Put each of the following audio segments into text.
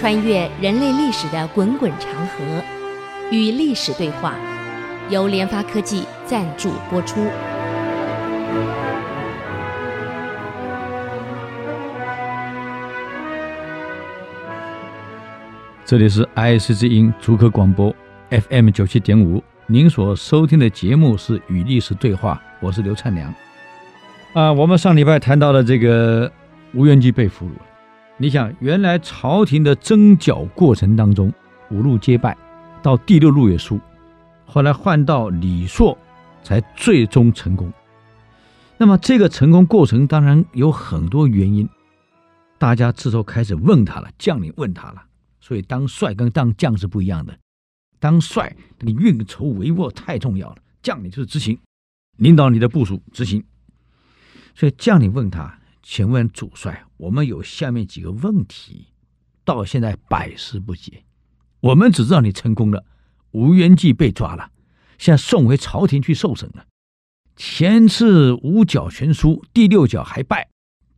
穿越人类历史的滚滚长河，与历史对话，由联发科技赞助播出。这里是 IC 之音竹科广播 FM 九七点五，您所收听的节目是《与历史对话》，我是刘灿良。啊，我们上礼拜谈到了这个吴元济被俘虏了。你想，原来朝廷的征剿过程当中，五路皆败，到第六路也输，后来换到李硕，才最终成功。那么这个成功过程当然有很多原因，大家这时候开始问他了，将领问他了。所以当帅跟当将是不一样的，当帅那个运筹帷幄太重要了，将领就是执行，领导你的部署执行。所以将领问他。请问主帅，我们有下面几个问题，到现在百思不解。我们只知道你成功了，吴元济被抓了，现在送回朝廷去受审了。前次五角全输，第六角还败，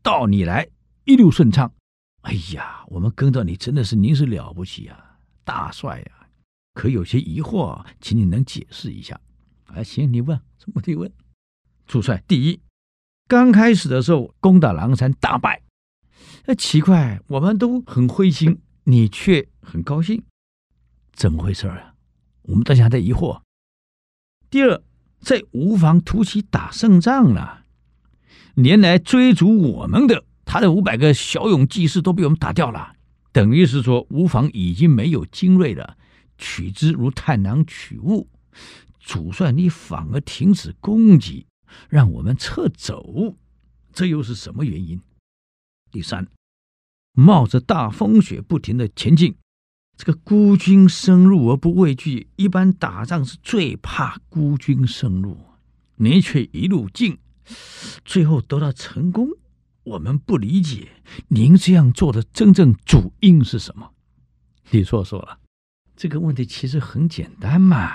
到你来一路顺畅。哎呀，我们跟着你真的是您是了不起啊，大帅呀、啊！可有些疑惑，请你能解释一下。啊，行，你问什么问题问？主帅，第一。刚开始的时候攻打狼山大败，那奇怪，我们都很灰心，你却很高兴，怎么回事啊？我们大家还在疑惑。第二，在吴房突袭打胜仗了，连来追逐我们的他的五百个骁勇骑士都被我们打掉了，等于是说吴房已经没有精锐了，取之如探囊取物。主帅，你反而停止攻击。让我们撤走，这又是什么原因？第三，冒着大风雪不停的前进，这个孤军深入而不畏惧，一般打仗是最怕孤军深入，你却一路进，最后得到成功，我们不理解您这样做的真正主因是什么？李硕说了，这个问题其实很简单嘛，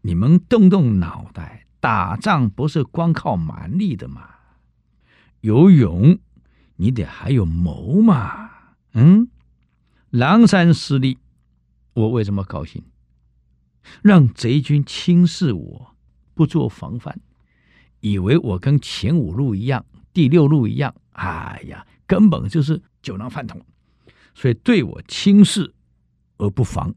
你们动动脑袋。打仗不是光靠蛮力的嘛，有勇，你得还有谋嘛。嗯，狼山失利，我为什么高兴？让贼军轻视我，不做防范，以为我跟前五路一样，第六路一样，哎呀，根本就是酒囊饭桶，所以对我轻视而不防。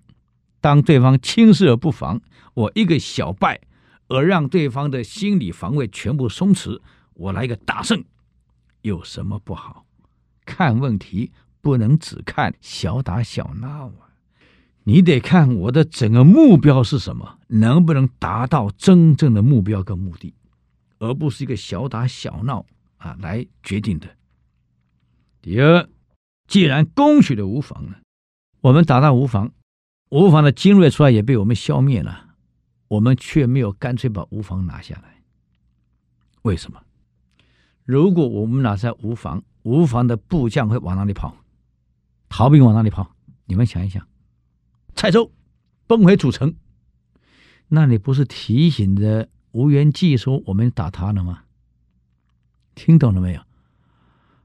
当对方轻视而不防，我一个小败。而让对方的心理防卫全部松弛，我来一个大胜，有什么不好？看问题不能只看小打小闹啊，你得看我的整个目标是什么，能不能达到真正的目标跟目的，而不是一个小打小闹啊来决定的。第二，既然攻取了吴房了，我们打到吴房，吴房的精锐出来也被我们消灭了。我们却没有干脆把吴房拿下来，为什么？如果我们拿下吴房，吴房的部将会往哪里跑？逃兵往哪里跑？你们想一想，蔡州奔回主城，那你不是提醒着吴元济说我们打他了吗？听懂了没有？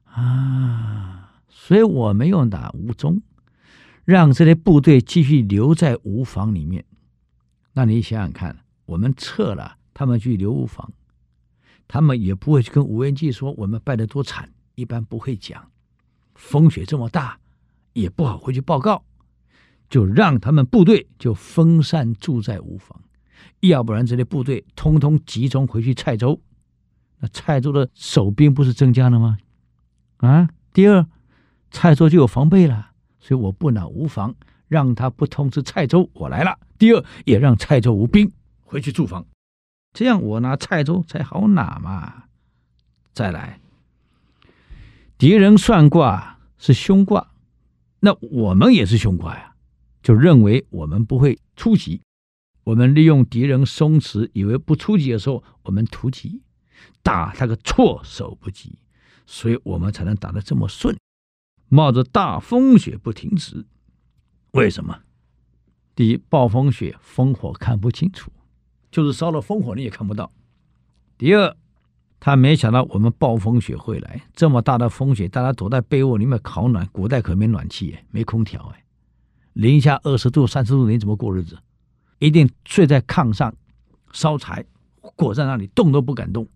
啊，所以我没有打吴忠，让这些部队继续留在吴房里面。那你想想看，我们撤了，他们去留无妨，他们也不会去跟吴元济说我们败得多惨，一般不会讲。风雪这么大，也不好回去报告，就让他们部队就分散住在无房，要不然这些部队通通集中回去蔡州，那蔡州的守兵不是增加了吗？啊，第二，蔡州就有防备了，所以我不拿无房。让他不通知蔡州，我来了。第二，也让蔡州无兵回去驻防，这样我拿蔡州才好拿嘛。再来，敌人算卦是凶卦，那我们也是凶卦呀，就认为我们不会出击。我们利用敌人松弛，以为不出击的时候，我们突击，打他个措手不及，所以我们才能打得这么顺，冒着大风雪不停止。为什么？第一，暴风雪，烽火看不清楚，就是烧了烽火你也看不到。第二，他没想到我们暴风雪会来，这么大的风雪，大家躲在被窝里面烤暖。古代可没暖气，没空调哎，零下二十度、三十度，你怎么过日子？一定睡在炕上烧柴，裹在那里动都不敢动。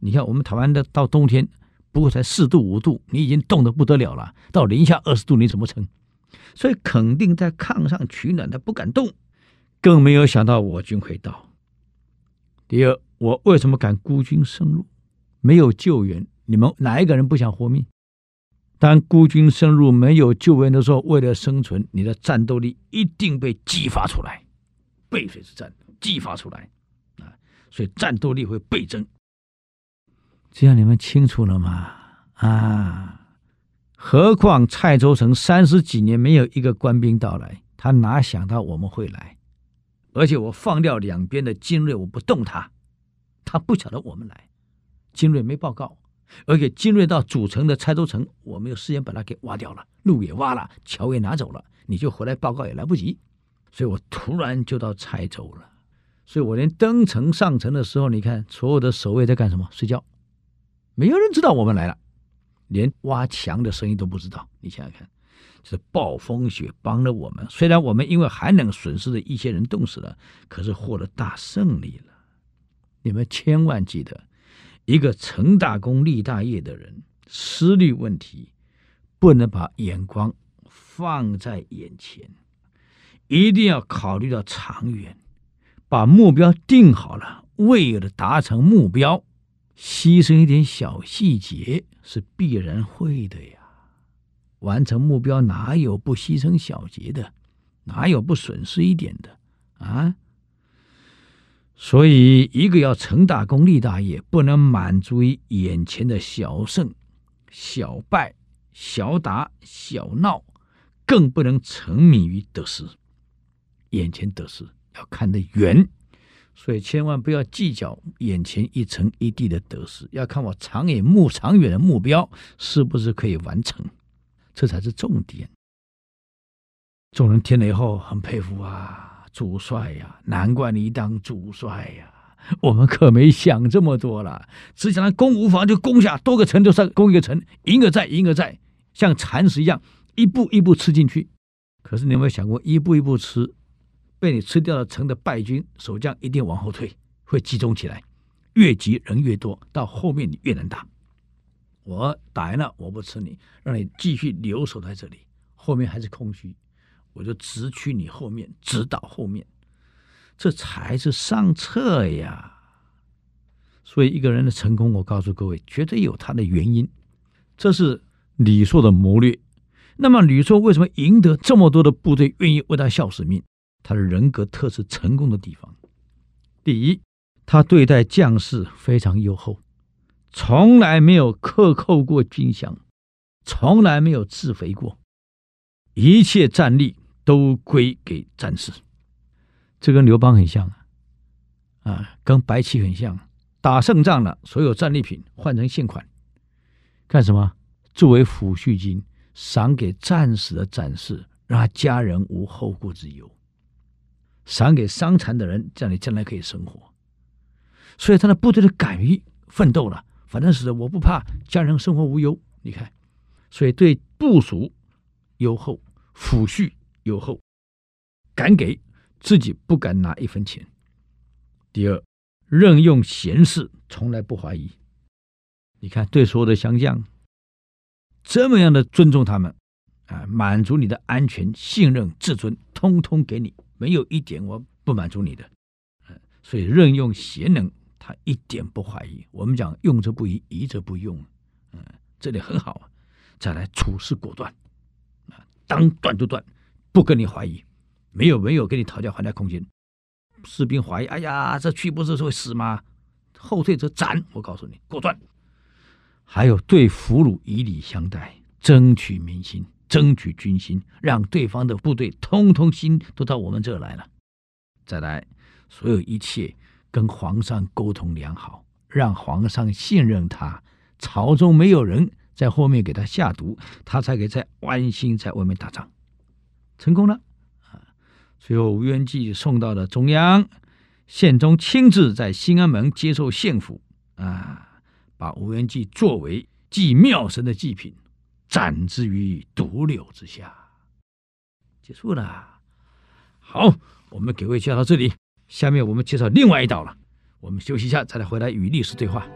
你看我们台湾的到冬天不过才四度五度，你已经冻得不得了了。到零下二十度你怎么撑？所以肯定在炕上取暖，他不敢动。更没有想到我军会到。第二，我为什么敢孤军深入？没有救援，你们哪一个人不想活命？当孤军深入没有救援的时候，为了生存，你的战斗力一定被激发出来，背水之战激发出来啊！所以战斗力会倍增。这样你们清楚了吗？啊！何况蔡州城三十几年没有一个官兵到来，他哪想到我们会来？而且我放掉两边的精锐，我不动他，他不晓得我们来。精锐没报告，而且精锐到主城的蔡州城，我没有时间把它给挖掉了，路也挖了，桥也拿走了，你就回来报告也来不及。所以我突然就到蔡州了。所以我连登城上城的时候，你看所有的守卫在干什么？睡觉，没有人知道我们来了。连挖墙的声音都不知道，你想想看，这暴风雪帮了我们。虽然我们因为寒冷损失了一些人冻死了，可是获得大胜利了。你们千万记得，一个成大功立大业的人，思虑问题不能把眼光放在眼前，一定要考虑到长远，把目标定好了，为了达成目标。牺牲一点小细节是必然会的呀，完成目标哪有不牺牲小节的？哪有不损失一点的啊？所以，一个要成大功立大业，不能满足于眼前的小胜、小败、小打、小闹，更不能沉迷于得失。眼前得失要看得远。所以千万不要计较眼前一城一地的得失，要看我长远目长远的目标是不是可以完成，这才是重点。众人听了以后很佩服啊，主帅呀，难怪你当主帅呀！我们可没想这么多了，只想着攻无妨就攻下多个城，就是攻一个城，一个再一个再，像蚕食一样一步一步吃进去。可是你有没有想过，一步一步吃？被你吃掉了城的败军守将一定往后退，会集中起来，越集人越多，到后面你越难打。我打赢了，我不吃你，让你继续留守在这里，后面还是空虚，我就直驱你后面，直捣后面，这才是上策呀。所以一个人的成功，我告诉各位，绝对有他的原因。这是李硕的谋略。那么吕硕为什么赢得这么多的部队愿意为他效使命？他的人格特质成功的地方，第一，他对待将士非常优厚，从来没有克扣过军饷，从来没有自肥过，一切战力都归给战士。这跟刘邦很像啊，啊，跟白起很像。打胜仗了，所有战利品换成现款，干什么？作为抚恤金，赏给战死的战士，让他家人无后顾之忧。赏给伤残的人，这样你将来可以生活。所以他的部队的敢于奋斗了，反正是我不怕，家人生活无忧。你看，所以对部属优厚，抚恤优厚，敢给自己不敢拿一分钱。第二，任用贤士，从来不怀疑。你看，对所有的降将，这么样的尊重他们，啊，满足你的安全、信任、自尊，通通给你。没有一点我不满足你的，所以任用贤能，他一点不怀疑。我们讲用则不疑，疑则不用，嗯，这里很好。再来处事果断，啊，当断就断，不跟你怀疑，没有没有跟你讨价还价空间。士兵怀疑，哎呀，这去不是会死吗？后退则斩。我告诉你，果断。还有对俘虏以礼相待，争取民心。争取军心，让对方的部队通通心都到我们这来了。再来，所有一切跟皇上沟通良好，让皇上信任他。朝中没有人在后面给他下毒，他才可以在安心在外面打仗，成功了。啊，最后吴元济送到了中央，宪宗亲自在兴安门接受献俘。啊，把吴元济作为祭庙神的祭品，斩之于毒柳之下。结束了。好，我们给各位介绍到这里，下面我们介绍另外一道了。我们休息一下，再来回来与历史对话。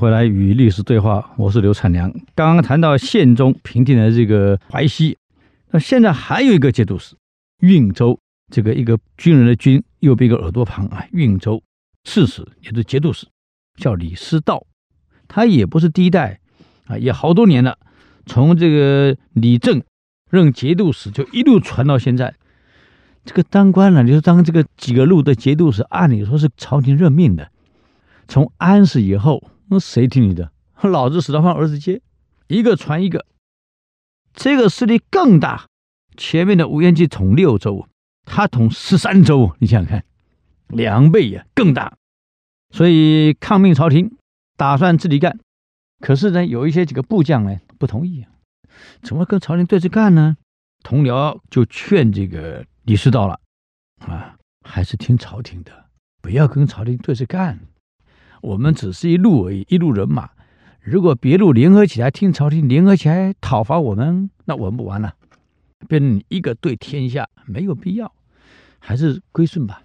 回来与历史对话，我是刘灿良。刚刚谈到宪宗平定了这个淮西，那现在还有一个节度使，运州，这个一个军人的军，右边一个耳朵旁啊，运州刺史也是节度使，叫李师道，他也不是第一代啊，也好多年了，从这个李政任节度使就一路传到现在。这个当官了，你说当这个几个路的节度使，按理说是朝廷任命的，从安史以后。那谁听你的？老子死了换儿子接，一个传一个，这个势力更大。前面的吴元济统六州，他统十三州，你想想看，两倍呀，更大。所以抗命朝廷，打算自己干。可是呢，有一些几个部将呢不同意啊，怎么跟朝廷对着干呢？同僚就劝这个李师道了，啊，还是听朝廷的，不要跟朝廷对着干。我们只是一路而已，一路人马。如果别路联合起来听朝廷，联合起来讨伐我们，那我们不完了。变成一个对天下，没有必要，还是归顺吧。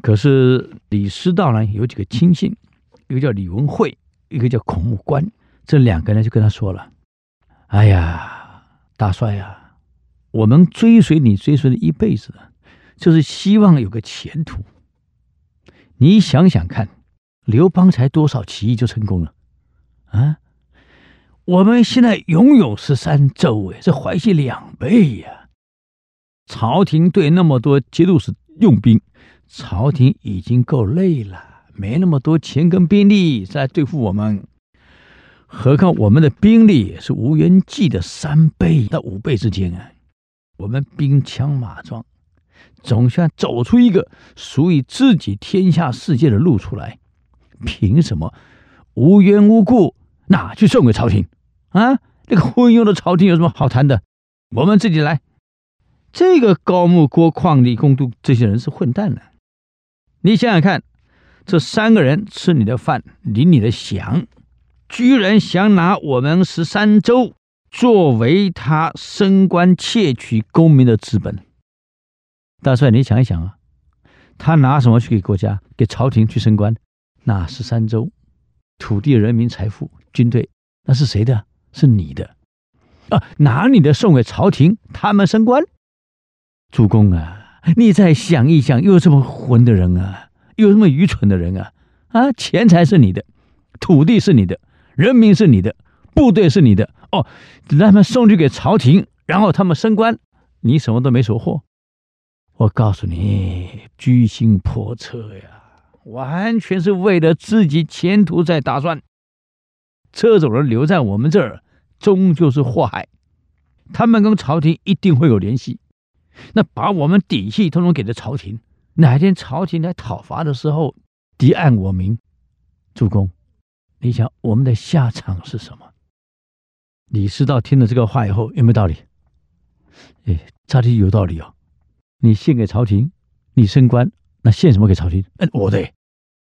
可是李师道呢，有几个亲信，一个叫李文惠，一个叫孔目关，这两个人就跟他说了：“哎呀，大帅呀、我们追随你追随了一辈子，就是希望有个前途。你想想看。”刘邦才多少起义就成功了，啊！我们现在拥有十三州，哎，这淮西两倍呀！朝廷对那么多节度使用兵，朝廷已经够累了，没那么多钱跟兵力再对付我们。何况我们的兵力是吴元济的三倍到五倍之间啊！我们兵强马壮，总算走出一个属于自己天下世界的路出来。凭什么无缘无故拿去送给朝廷啊？那个昏庸的朝廷有什么好谈的？我们自己来。这个高木郭况李公度这些人是混蛋呢。你想想看，这三个人吃你的饭，领你的饷，居然想拿我们十三州作为他升官窃取功名的资本。大帅，你想一想啊，他拿什么去给国家、给朝廷去升官？那十三州，土地、人民、财富、军队，那是谁的？是你的啊！拿你的送给朝廷，他们升官。主公啊，你再想一想，又这么混的人啊，又这么愚蠢的人啊！啊，钱财是你的，土地是你的，人民是你的，部队是你的。哦，他们送去给朝廷，然后他们升官，你什么都没收获。我告诉你，居心叵测呀！完全是为了自己前途在打算，这种人留在我们这儿，终究是祸害。他们跟朝廷一定会有联系，那把我们底细通通给了朝廷，哪天朝廷来讨伐的时候，敌暗我明。主公，你想我们的下场是什么？李师道听了这个话以后，有没有道理？哎，这里有道理哦。你献给朝廷，你升官，献什么给朝廷？嗯，我的。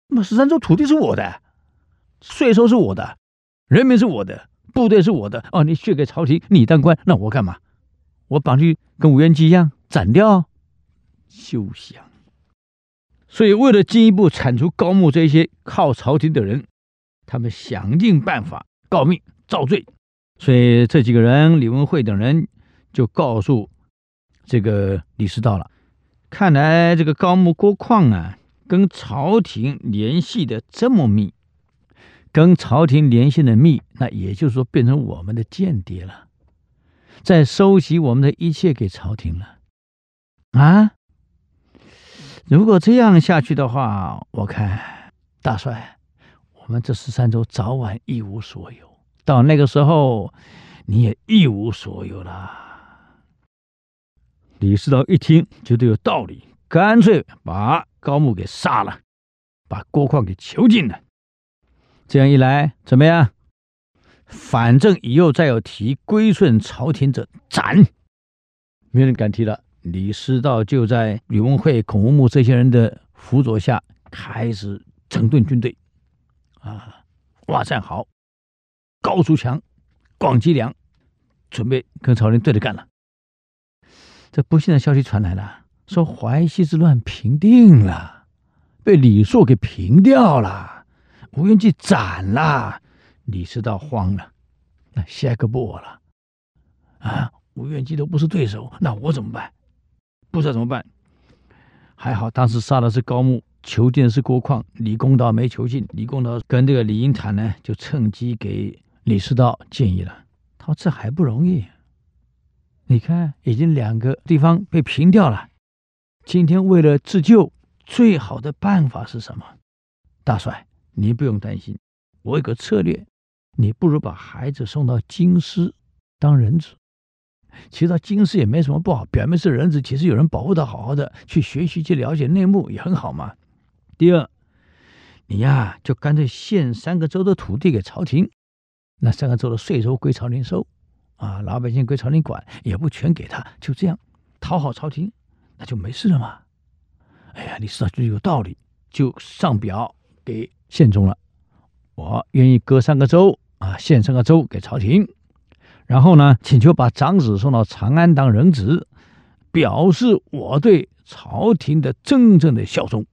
那么十三州土地是我的，税收是我的，人民是我的，部队是我的。哦，你献给朝廷，你当官，那我干嘛？我绑去跟吴元济一样斩掉？休想！所以为了进一步铲除高木这些靠朝廷的人，他们想尽办法告密造罪。所以这几个人，李文惠等人就告诉这个李师道了。看来这个高木郭况啊。跟朝廷联系的这么密，跟朝廷联系的密，那也就是说变成我们的间谍了，在收集我们的一切给朝廷了啊！如果这样下去的话，我看大帅，我们这十三州早晚一无所有。到那个时候，你也一无所有了。李师道一听觉得有道理，干脆把高木给杀了，把郭况给囚禁了。这样一来，怎么样？反正以后再有提归顺朝廷者，斩！没人敢提了。李师道就在宇文会、孔文穆这些人的辅佐下，开始整顿军队。啊，挖战壕，高筑墙，广积粮，准备跟朝廷对着干了。这不幸的消息传来了，说淮西之乱平定了，被李硕给平掉了，吴元济斩了。李师道慌了，那下一个不我了，啊，吴元济都不是对手，那我怎么办？不知道怎么办。还好当时杀的是高木，囚禁的是郭况，李公道没囚禁。李公道跟这个李英坦呢，就趁机给李师道建议了。他说：“这还不容易，你看，已经两个地方被平掉了。今天为了自救，最好的办法是什么？大帅，你不用担心，我有个策略。”你不如把孩子送到京师当人质，其实到京师也没什么不好。表面是人质，其实有人保护的，好好的去学习、去了解内幕也很好嘛。第二，你呀就干脆献三个州的土地给朝廷，那三个州的税收归朝廷收，啊，老百姓归朝廷管，也不全给他，就这样讨好朝廷，那就没事了嘛。哎呀，李师道觉得有道理，就上表给宪宗了，我愿意割三个州。啊，献三个州给朝廷，然后呢，请求把长子送到长安当人质，表示我对朝廷的真正的效忠。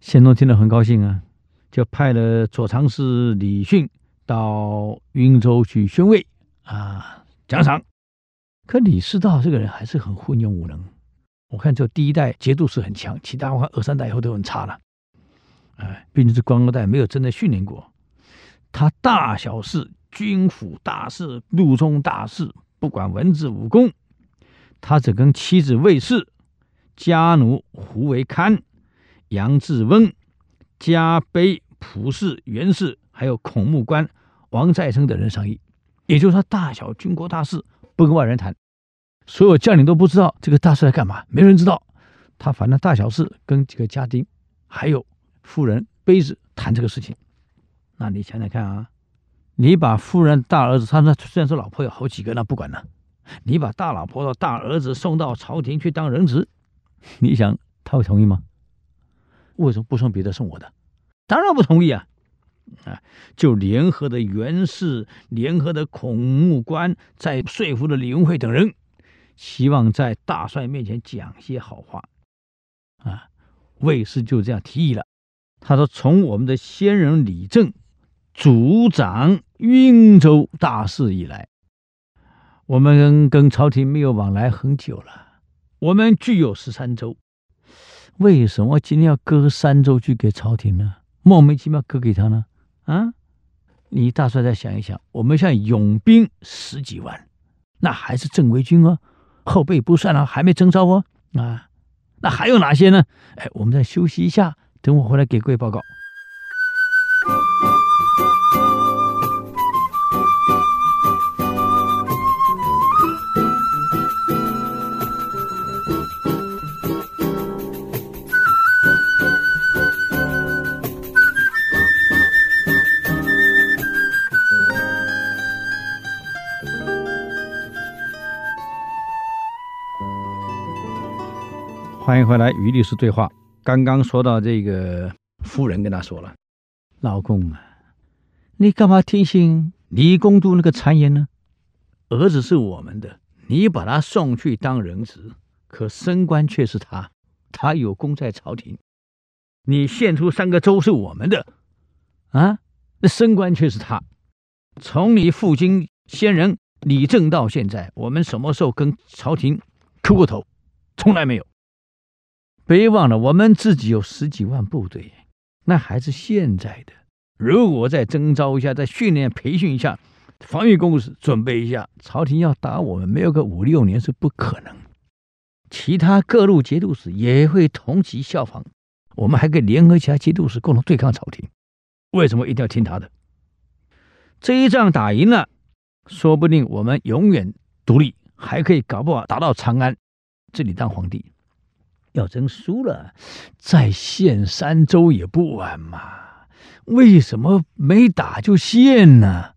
宪宗听了很高兴啊，就派了左常侍李训到云州去宣慰啊，奖赏。可李师道这个人还是很昏庸无能，我看就第一代节度使很强，其他我看二三代以后都很差了。哎，毕竟是官二代，没有真的训练过。他大小事、军府大事、路中大事，不管文字武功，他只跟妻子卫氏、家奴胡惟堪、杨志温、家卑、卜氏、袁氏，还有孔目官王再生等人商议。也就是说，大小军国大事不跟外人谈，所有将领都不知道这个大事在干嘛，没人知道。他反正大小事跟这个家丁还有夫人卑氏谈这个事情。那你想想看啊，你把夫人大儿子，他那虽然说老婆有好几个，那不管了。你把大老婆的大儿子送到朝廷去当人质，你想他会同意吗？为什么不送别的，送我的？当然不同意啊！啊，就联合的袁氏，联合的孔目官，在说服了李文惠等人，希望在大帅面前讲些好话。啊，卫氏就这样提议了，他说：“从我们的先人李政。”主掌云州大事以来，我们跟朝廷没有往来很久了。我们具有十三州，为什么今天要割三州去给朝廷呢？莫名其妙割给他呢？啊！你大帅再想一想，我们现在勇兵十几万，那还是正规军哦，后备不算了，还没征召哦。啊，那还有哪些呢？哎，我们再休息一下，等我回来给各位报告。欢迎回来与律师对话。刚刚说到这个夫人跟他说了：“老公啊，你干嘛听信李公度那个谗言呢？儿子是我们的，你把他送去当人质，可升官却是他，他有功在朝廷。你献出三个州是我们的，啊，那升官却是他。从你父亲先人李政到现在，我们什么时候跟朝廷磕过头？从来没有。”别忘了，我们自己有十几万部队，那还是现在的。如果再征召一下，再训练培训一下，防御工事准备一下，朝廷要打我们，没有个五六年是不可能。其他各路节度使也会同级效仿，我们还可以联合其他节度使共同对抗朝廷。为什么一定要听他的？这一仗打赢了，说不定我们永远独立，还可以搞不好打到长安，这里当皇帝。要真输了，再献三州也不晚嘛。为什么没打就献呢？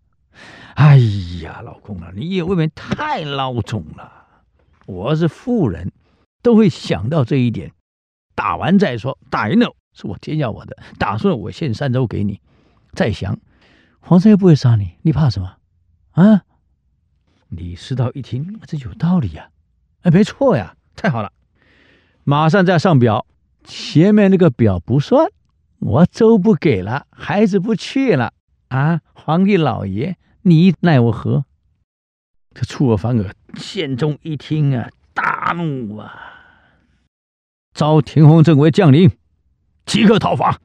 哎呀，老公啊，你也未免太孬种了。我是富人，都会想到这一点。打完再说，打赢了是我天要我的，打输了我献三州给你。再想，皇上又不会杀你，你怕什么？啊？李师道一听，这有道理呀，哎，没错呀，太好了。马上再上表，前面那个表不算，我粥不给了，孩子不去了啊！皇帝老爷，你奈我何？这出尔反尔，宪宗一听啊，大怒啊，召田弘正为将领，即刻讨伐。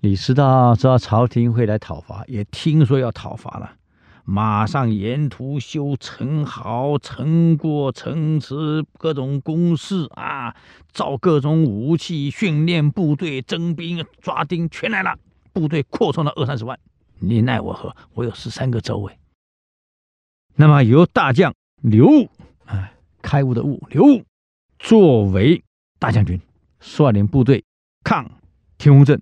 李师道知道朝廷会来讨伐，也听说要讨伐了。马上沿途修城壕、城郭、城池，各种工事啊，造各种武器，训练部队，征兵抓丁，全来了。部队扩充到二三十万，你奈我何？我有十三个州位。那么由大将刘戊，哎，开悟的悟，刘戊作为大将军，率领部队抗田弘正。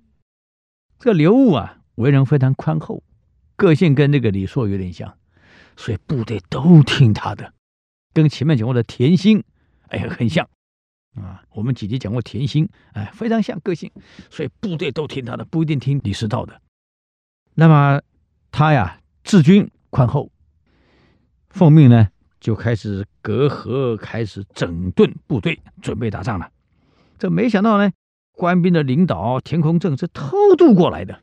这个刘戊啊，为人非常宽厚。个性跟那个李硕有点像，所以部队都听他的，跟前面讲过的田心，哎，很像啊。我们姐姐讲过田心，哎，非常像个性，所以部队都听他的，不一定听李师道的。那么他呀，治军宽厚，奉命呢就开始隔河，开始整顿部队，准备打仗了。这没想到呢，官兵的领导田空正是偷渡过来的。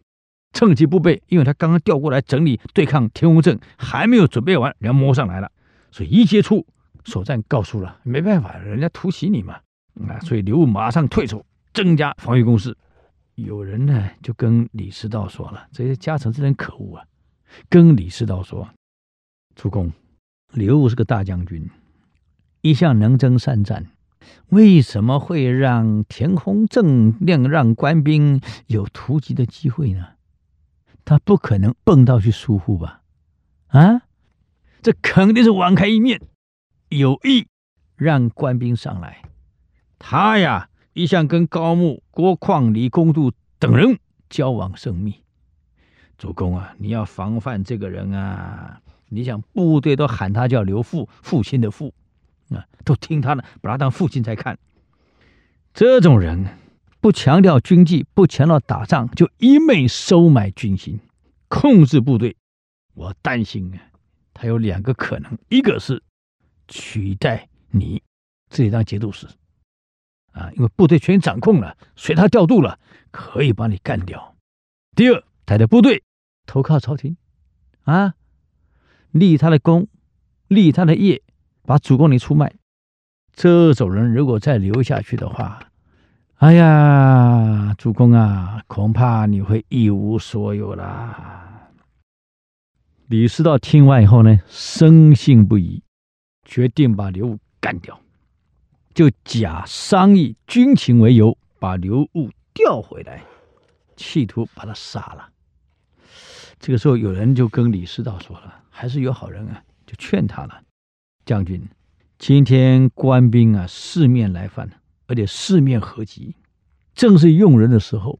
趁其不备，因为他刚刚调过来整理对抗田弘正，还没有准备完，人家摸上来了，所以一接触，首战告输了，没办法，人家突袭你嘛，啊，所以刘戊马上退出，增加防御工事。有人呢就跟李师道说了，这些家臣真人可恶啊，跟李师道说，主公，刘戊是个大将军，一向能征善战，为什么会让田弘正让让官兵有突击的机会呢？他不可能蹦到去疏忽吧？啊，这肯定是网开一面，有意让官兵上来。他呀，一向跟高木、郭况、李公度等人交往甚密。主公啊，你要防范这个人啊！你想，部队都喊他叫刘父，父亲的父啊，都听他的，把他当父亲在看。这种人。不强调军纪，不强调打仗，就一味收买军心，控制部队。我担心啊，他有两个可能：一个是取代你自己当节度使，啊，因为部队全掌控了，随他调度了，可以把你干掉；第二，他的部队投靠朝廷，啊，立他的功，立他的业，把主公你出卖。这种人如果再留下去的话，哎呀，主公啊，恐怕你会一无所有啦。李师道听完以后呢，深信不疑，决定把刘武干掉，就假商议军情为由，把刘武调回来，企图把他杀了。这个时候，有人就跟李师道说了，还是有好人啊，就劝他了：将军，今天官兵啊，四面来犯。而且四面合击，正是用人的时候。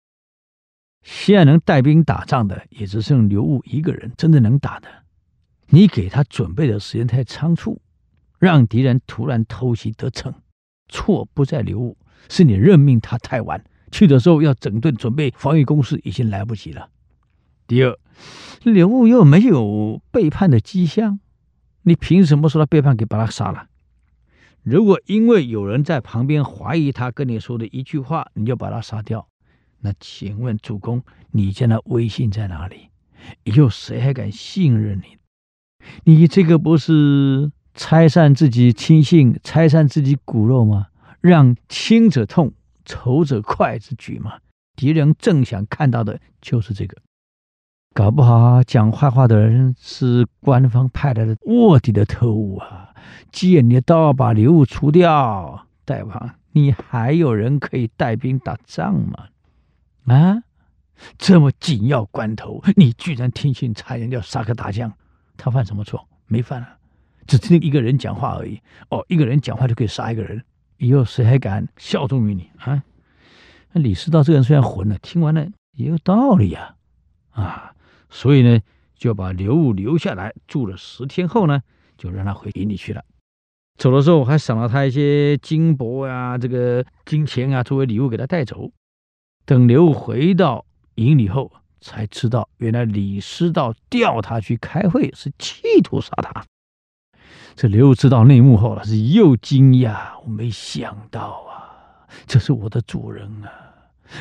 现在能带兵打仗的也只剩刘戊一个人，真的能打的。你给他准备的时间太仓促，让敌人突然偷袭得逞。错不在刘戊，是你任命他太晚。去的时候要整顿准备防御工事，已经来不及了。第二，刘戊又没有背叛的迹象，你凭什么说他背叛，给把他杀了？如果因为有人在旁边怀疑他跟你说的一句话，你就把他杀掉，那请问主公，你现在威信在哪里？以后谁还敢信任你？你这个不是拆散自己亲信、拆散自己骨肉吗？让亲者痛、仇者快之举吗？敌人正想看到的就是这个。搞不好讲坏话的人是官方派来的卧底的特务啊！借你的刀把刘武除掉，大王，你还有人可以带兵打仗吗？啊，这么紧要关头，你居然听信谗言要杀个大将，他犯什么错？没犯啊，只听一个人讲话而已。哦，一个人讲话就可以杀一个人，以后谁还敢效忠于你啊？那李师道这个人虽然混了，听完了也有道理，啊，啊，所以呢，就把刘武留下来住了十天后呢，就让他回营里去了。走的时候还赏了他一些金帛呀、啊，这个金钱啊，作为礼物给他带走。等刘回到营里后，才知道原来李师道调他去开会，是企图杀他。这刘知道内幕后了，是又惊讶，我没想到啊，这是我的主人啊，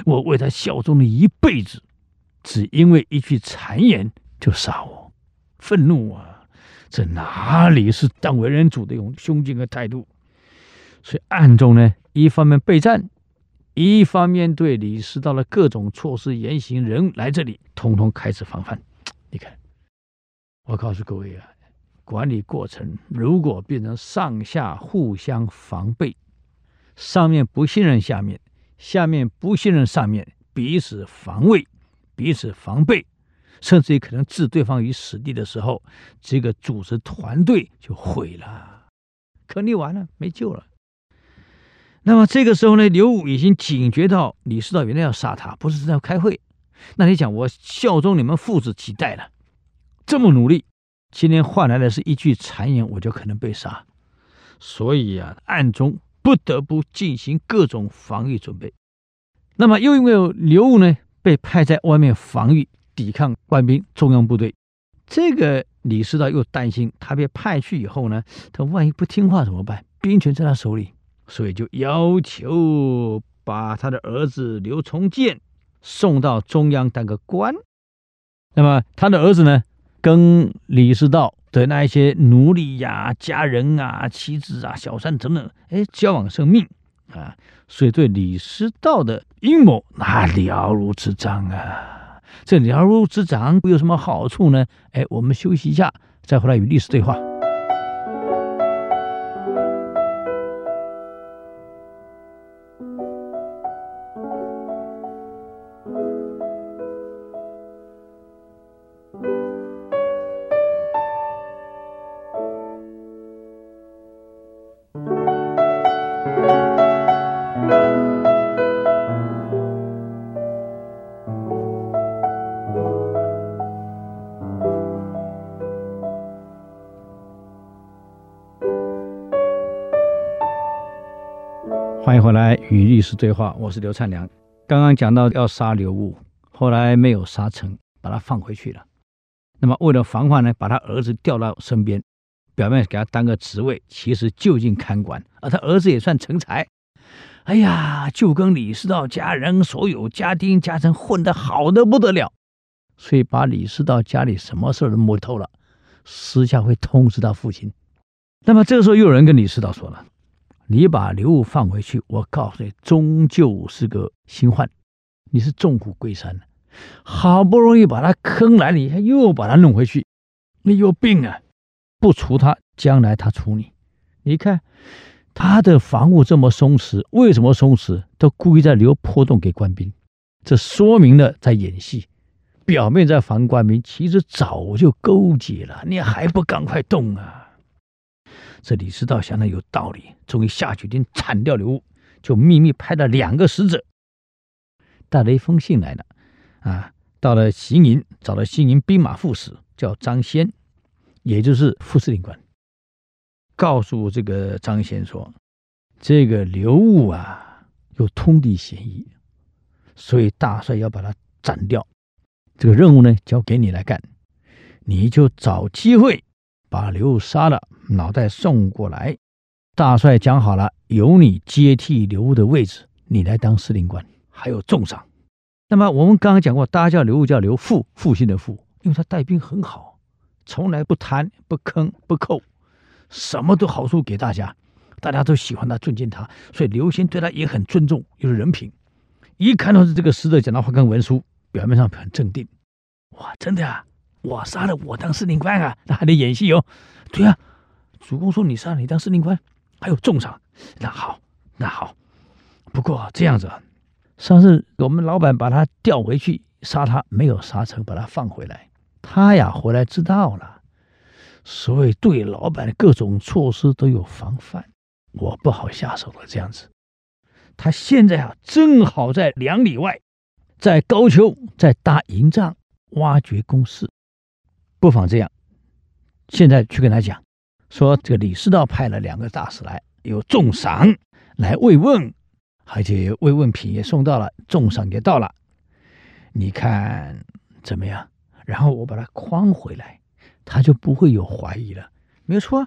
我为他效忠了一辈子，只因为一句谗言就杀我，愤怒啊！这哪里是当为人主的一种胸襟和态度？所以暗中呢，一方面备战，一方面对李师道的各种措施、言行、人来这里，统统开始防范。你看，我告诉各位啊，管理过程如果变成上下互相防备，上面不信任下面，下面不信任上面，彼此防卫，彼此防备。甚至于可能置对方于死地的时候，这个组织团队就毁了，可你完了，没救了。那么这个时候呢，刘武已经警觉到李师道原来要杀他，不是在开会。那你讲我效忠你们父子几代了，这么努力，今天换来的是一句谗言，我就可能被杀。所以啊，暗中不得不进行各种防御准备。那么又因为刘武呢被派在外面防御。抵抗官兵中央部队，这个李师道又担心他被派去以后呢，他万一不听话怎么办？兵权在他手里，所以就要求把他的儿子刘从建送到中央当个官。那么他的儿子呢，跟李师道的那一些奴隶呀、家人啊、妻子啊、小三等等，哎，交往甚密啊，所以对李师道的阴谋那了如指掌啊。这了如指掌有什么好处呢？哎，我们休息一下，再回来与历史对话。是对话，我是刘灿良。刚刚讲到要杀刘悟，后来没有杀成，把他放回去了。那么为了防范呢，把他儿子调到身边，表面给他当个职位，其实就近看管。而他儿子也算成才，哎呀，就跟李世道家人所有家丁家臣混得好的不得了，所以把李世道家里什么事都摸透了，私下会通知他父亲。那么这个时候又有人跟李世道说了。你把刘戊放回去，我告诉你，终究是个新患。你是众虎归山，好不容易把他坑来了，你又把他弄回去，你有病啊！不除他，将来他除你。你看他的防务这么松弛，为什么松弛？都故意在留破洞给官兵，这说明了在演戏，表面在防官兵，其实早就勾结了。你还不赶快动啊！这李师道想的有道理，终于下决定铲掉刘戊，就秘密派了两个使者，带了一封信来了。啊，到了行营，找了行营兵马副使，叫张先，也就是副司令官，告诉这个张先说：“这个刘戊啊，有通敌嫌疑，所以大帅要把他斩掉。这个任务呢，交给你来干，你就找机会。”把刘杀了，脑袋送过来。大帅讲好了，由你接替刘的位置，你来当司令官，还有重赏。那么我们刚刚讲过，大家叫刘叫刘复，复兴的复，因为他带兵很好，从来不贪不坑不扣，什么都好处给大家，大家都喜欢他，尊敬他，所以刘兴对他也很尊重，又是人品。一看到是这个使者讲的话跟文书，表面上很镇定。哇，真的啊！我杀了我当司令官啊，那还得演戏哦。对啊，主公说你杀了你当司令官，还有重赏。那好，那好。不过这样子，上次我们老板把他调回去杀他，没有杀成，把他放回来。他呀回来知道了，所以对老板的各种措施都有防范，我不好下手了。这样子，他现在啊，正好在两里外，在高丘，在搭营帐，挖掘工事，不妨这样，现在去跟他讲，说这个李师道派了两个大使来，有重赏来慰问，而且慰问品也送到了，重赏也到了，你看怎么样？然后我把他诓回来。他就不会有怀疑了，没错！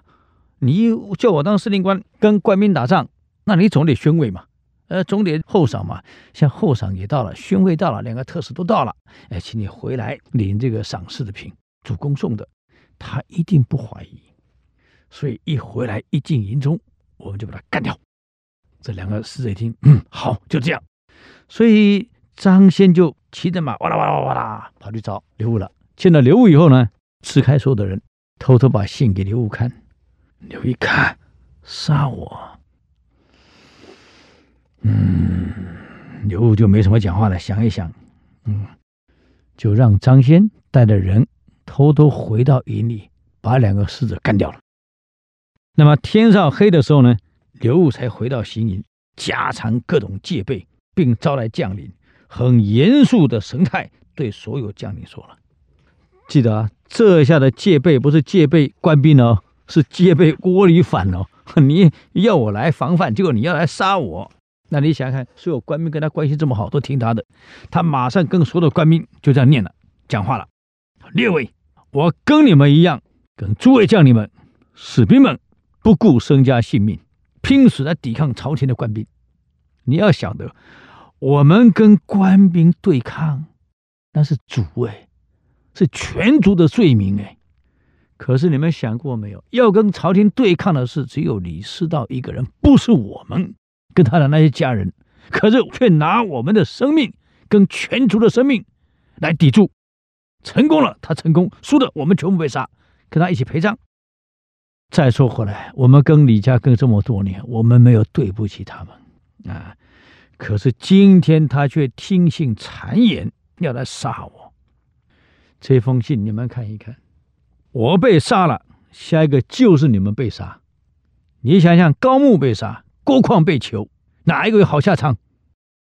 你叫我当司令官，跟官兵打仗，那你总得宣慰嘛，呃，总得厚赏嘛。像厚赏也到了，宣慰到了，两个特使都到了，哎，请你回来领这个赏赐的品，主公送的，他一定不怀疑。所以一回来一进营中，我们就把他干掉。这两个使者一听，嗯，好，就这样。所以张先就骑着马哇啦哇啦哇啦跑去找刘武了。见到刘武以后呢？支开所有的人，偷偷把信给刘武看。刘一看，杀我。嗯，刘武就没什么讲话了，想一想，嗯，就让张先带着人偷偷回到营里，把两个使者干掉了。那么天上黑的时候呢，刘武才回到行营，加强各种戒备，并招来将领，很严肃的神态对所有将领说了。记得啊，这下的戒备不是戒备官兵哦，是戒备窝里反哦。你要我来防范，结果你要来杀我，那你想想看，所有官兵跟他关系这么好，都听他的，他马上跟所有的官兵就这样念了，讲话了。列位，我跟你们一样，跟诸位将领们、士兵们，不顾身家性命，拼死来抵抗朝廷的官兵。你要晓得，我们跟官兵对抗，那是主位。是全族的罪名哎，可是你们想过没有？要跟朝廷对抗的是只有李世道一个人，不是我们跟他的那些家人，可是却拿我们的生命跟全族的生命来抵住。成功了，他成功；输的，我们全部被杀，跟他一起陪葬。再说回来，我们跟李家跟这么多年，我们没有对不起他们啊。可是今天他却听信谗言，要来杀我。这封信你们看一看，我被杀了，下一个就是你们被杀。你想想，高木被杀，郭况被囚，哪一个有好下场？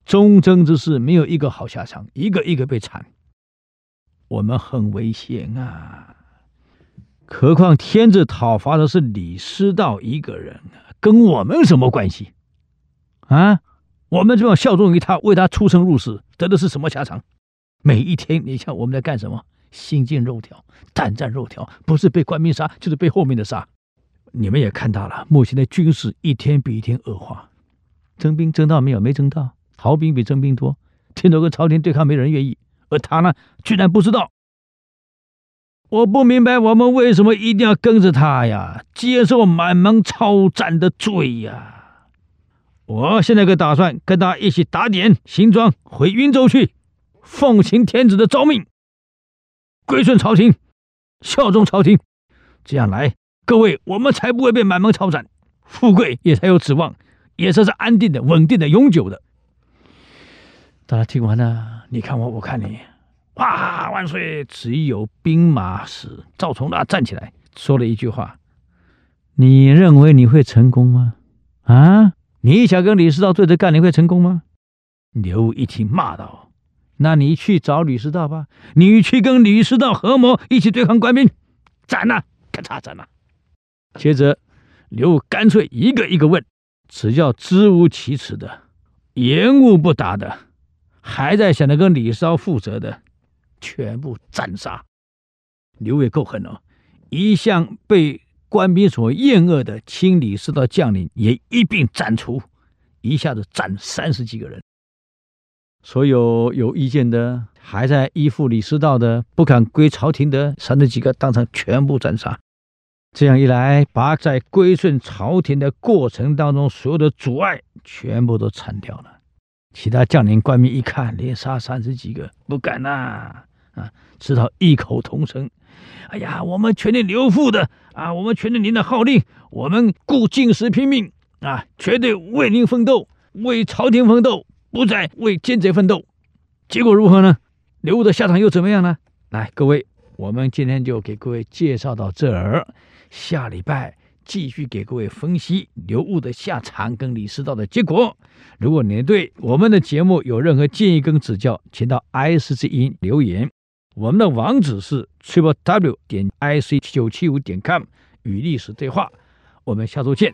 忠贞之士没有一个好下场，一个一个被铲。我们很危险啊！何况天子讨伐的是李师道一个人，跟我们有什么关系？啊，我们这样效忠于他，为他出生入死，得的是什么下场？每一天，你想我们在干什么？心惊肉跳，胆战肉跳，不是被官兵杀，就是被后面的杀。你们也看到了，目前的军事一天比一天恶化，征兵征到没有？没征到，逃兵比征兵多。听说跟朝廷对抗，没人愿意，而他呢，居然不知道。我不明白，我们为什么一定要跟着他呀？接受满蒙抄斩的罪呀！我现在可打算跟他一起打点行装，回云州去，奉行天子的诏命。归顺朝廷，效忠朝廷，这样来，各位，我们才不会被满蒙抄斩，富贵也才有指望，也算是安定的、稳定的、永久的。大家听完了，你看我，我看你，哇，万岁！只有兵马使赵崇大站起来，说了一句话：“你认为你会成功吗？啊，你想跟李师道对着干，你会成功吗？”刘武一听，骂道。那你去找李师道吧，你去跟李师道合谋一起对抗官兵，斩了，咔嚓斩了。接着刘武干脆一个一个问，只要支吾其词的，言无不答的，还在想着跟李师道负责的，全部斩杀。刘伟够狠哦，一向被官兵所厌恶的亲李师道将领也一并斩除，一下子斩三十几个人。所有有意见的，还在依附李师道的，不敢归朝廷的，三十几个当场全部斩杀。这样一来，把在归顺朝廷的过程当中所有的阻碍全部都铲掉了。其他将领官兵一看，连杀三十几个，不敢呐，啊，只好异口同声：“哎呀，我们全力刘父的啊，我们全力您的号令，我们顾进士拼命啊，绝对为您奋斗，为朝廷奋斗。”不再为奸贼奋斗，结果如何呢？刘武的下场又怎么样呢？来，各位我们今天就给各位介绍到这儿，下礼拜继续给各位分析刘悟的下场跟李师道的结果。如果您对我们的节目有任何建议跟指教，请到 IC 之音留言。我们的网址是 triple w 点 ic 九七五点 com，与历史对话。我们下周见。